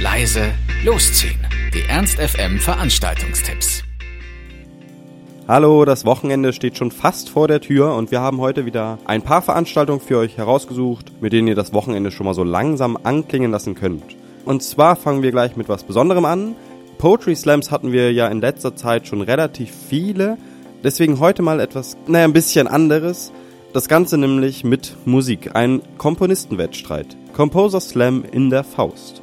leise, losziehen. Die Ernst FM Veranstaltungstipps. Hallo, das Wochenende steht schon fast vor der Tür und wir haben heute wieder ein paar Veranstaltungen für euch herausgesucht, mit denen ihr das Wochenende schon mal so langsam anklingen lassen könnt. Und zwar fangen wir gleich mit was Besonderem an. Poetry Slams hatten wir ja in letzter Zeit schon relativ viele, deswegen heute mal etwas, naja, ein bisschen anderes. Das Ganze nämlich mit Musik, ein Komponistenwettstreit. Composer Slam in der Faust.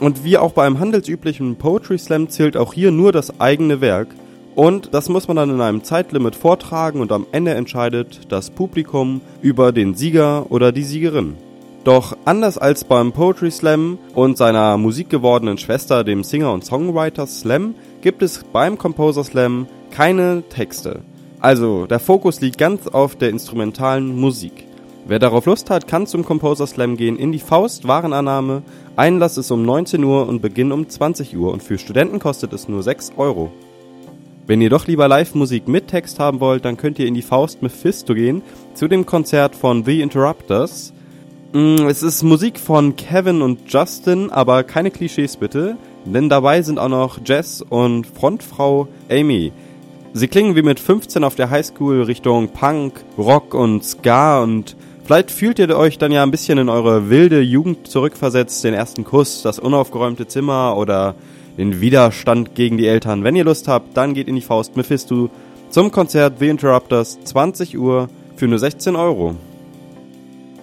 Und wie auch beim handelsüblichen Poetry Slam zählt auch hier nur das eigene Werk. Und das muss man dann in einem Zeitlimit vortragen und am Ende entscheidet das Publikum über den Sieger oder die Siegerin. Doch anders als beim Poetry Slam und seiner musikgewordenen Schwester, dem Singer- und Songwriter Slam, gibt es beim Composer Slam keine Texte. Also der Fokus liegt ganz auf der instrumentalen Musik. Wer darauf Lust hat, kann zum Composer Slam gehen in die Faust Warenannahme. Einlass ist um 19 Uhr und Beginn um 20 Uhr und für Studenten kostet es nur 6 Euro. Wenn ihr doch lieber Live-Musik mit Text haben wollt, dann könnt ihr in die Faust Mephisto gehen zu dem Konzert von The Interrupters. Mm, es ist Musik von Kevin und Justin, aber keine Klischees bitte, denn dabei sind auch noch Jess und Frontfrau Amy. Sie klingen wie mit 15 auf der Highschool Richtung Punk, Rock und Ska und Vielleicht fühlt ihr euch dann ja ein bisschen in eure wilde Jugend zurückversetzt, den ersten Kuss, das unaufgeräumte Zimmer oder den Widerstand gegen die Eltern. Wenn ihr Lust habt, dann geht in die Faust Mephisto zum Konzert The Interrupters 20 Uhr für nur 16 Euro.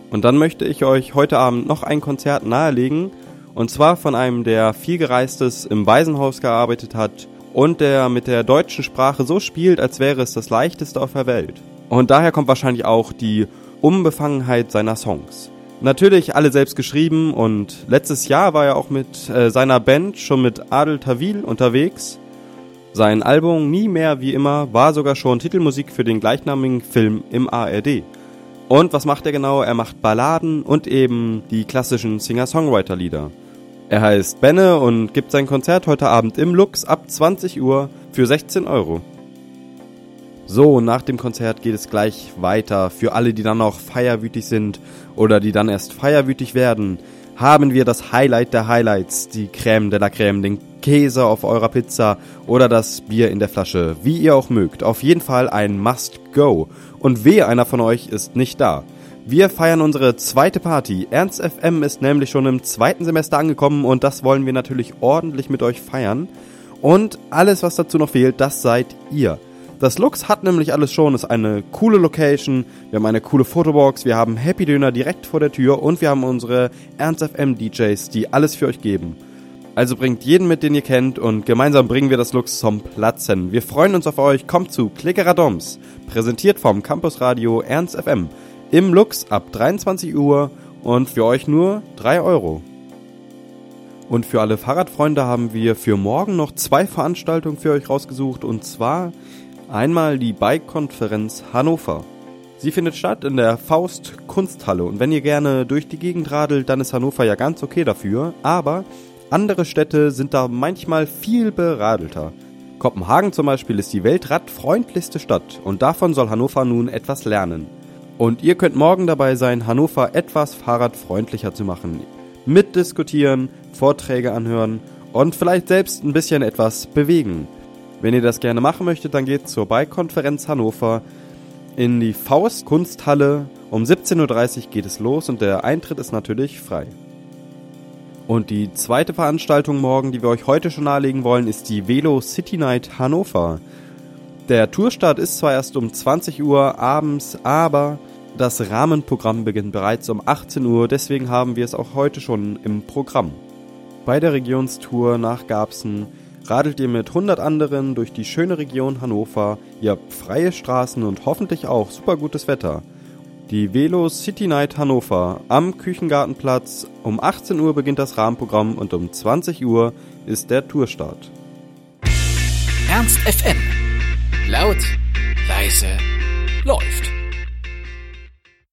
Und dann möchte ich euch heute Abend noch ein Konzert nahelegen und zwar von einem, der viel gereistes im Waisenhaus gearbeitet hat und der mit der deutschen Sprache so spielt, als wäre es das leichteste auf der Welt. Und daher kommt wahrscheinlich auch die Unbefangenheit seiner Songs. Natürlich alle selbst geschrieben und letztes Jahr war er auch mit äh, seiner Band schon mit Adel Tawil unterwegs. Sein Album Nie mehr wie immer war sogar schon Titelmusik für den gleichnamigen Film im ARD. Und was macht er genau? Er macht Balladen und eben die klassischen Singer-Songwriter-Lieder. Er heißt Benne und gibt sein Konzert heute Abend im Lux ab 20 Uhr für 16 Euro. So, nach dem Konzert geht es gleich weiter. Für alle, die dann noch feierwütig sind oder die dann erst feierwütig werden, haben wir das Highlight der Highlights, die Crème de la Crème, den Käse auf eurer Pizza oder das Bier in der Flasche, wie ihr auch mögt. Auf jeden Fall ein Must-Go. Und wehe, einer von euch ist nicht da. Wir feiern unsere zweite Party. Ernst FM ist nämlich schon im zweiten Semester angekommen und das wollen wir natürlich ordentlich mit euch feiern. Und alles, was dazu noch fehlt, das seid ihr. Das Lux hat nämlich alles schon, ist eine coole Location, wir haben eine coole Fotobox, wir haben Happy Döner direkt vor der Tür und wir haben unsere Ernst FM DJs, die alles für euch geben. Also bringt jeden mit, den ihr kennt und gemeinsam bringen wir das Lux zum Platzen. Wir freuen uns auf euch, kommt zu Klickeradoms, präsentiert vom Campusradio Ernst FM. Im Lux ab 23 Uhr und für euch nur 3 Euro. Und für alle Fahrradfreunde haben wir für morgen noch zwei Veranstaltungen für euch rausgesucht und zwar Einmal die Bike-Konferenz Hannover. Sie findet statt in der Faust Kunsthalle und wenn ihr gerne durch die Gegend radelt, dann ist Hannover ja ganz okay dafür, aber andere Städte sind da manchmal viel beradelter. Kopenhagen zum Beispiel ist die weltradfreundlichste Stadt und davon soll Hannover nun etwas lernen. Und ihr könnt morgen dabei sein, Hannover etwas fahrradfreundlicher zu machen. Mitdiskutieren, Vorträge anhören und vielleicht selbst ein bisschen etwas bewegen. Wenn ihr das gerne machen möchtet, dann geht zur Bike-Konferenz Hannover in die Faust Kunsthalle. Um 17.30 Uhr geht es los und der Eintritt ist natürlich frei. Und die zweite Veranstaltung morgen, die wir euch heute schon nahelegen wollen, ist die Velo City Night Hannover. Der Tourstart ist zwar erst um 20 Uhr abends, aber das Rahmenprogramm beginnt bereits um 18 Uhr, deswegen haben wir es auch heute schon im Programm. Bei der Regionstour nach Garbsen radelt ihr mit 100 anderen durch die schöne Region Hannover. Ihr habt freie Straßen und hoffentlich auch super gutes Wetter. Die Velo City Night Hannover am Küchengartenplatz. Um 18 Uhr beginnt das Rahmenprogramm und um 20 Uhr ist der Tourstart. Ernst FM. Laut, leise, läuft.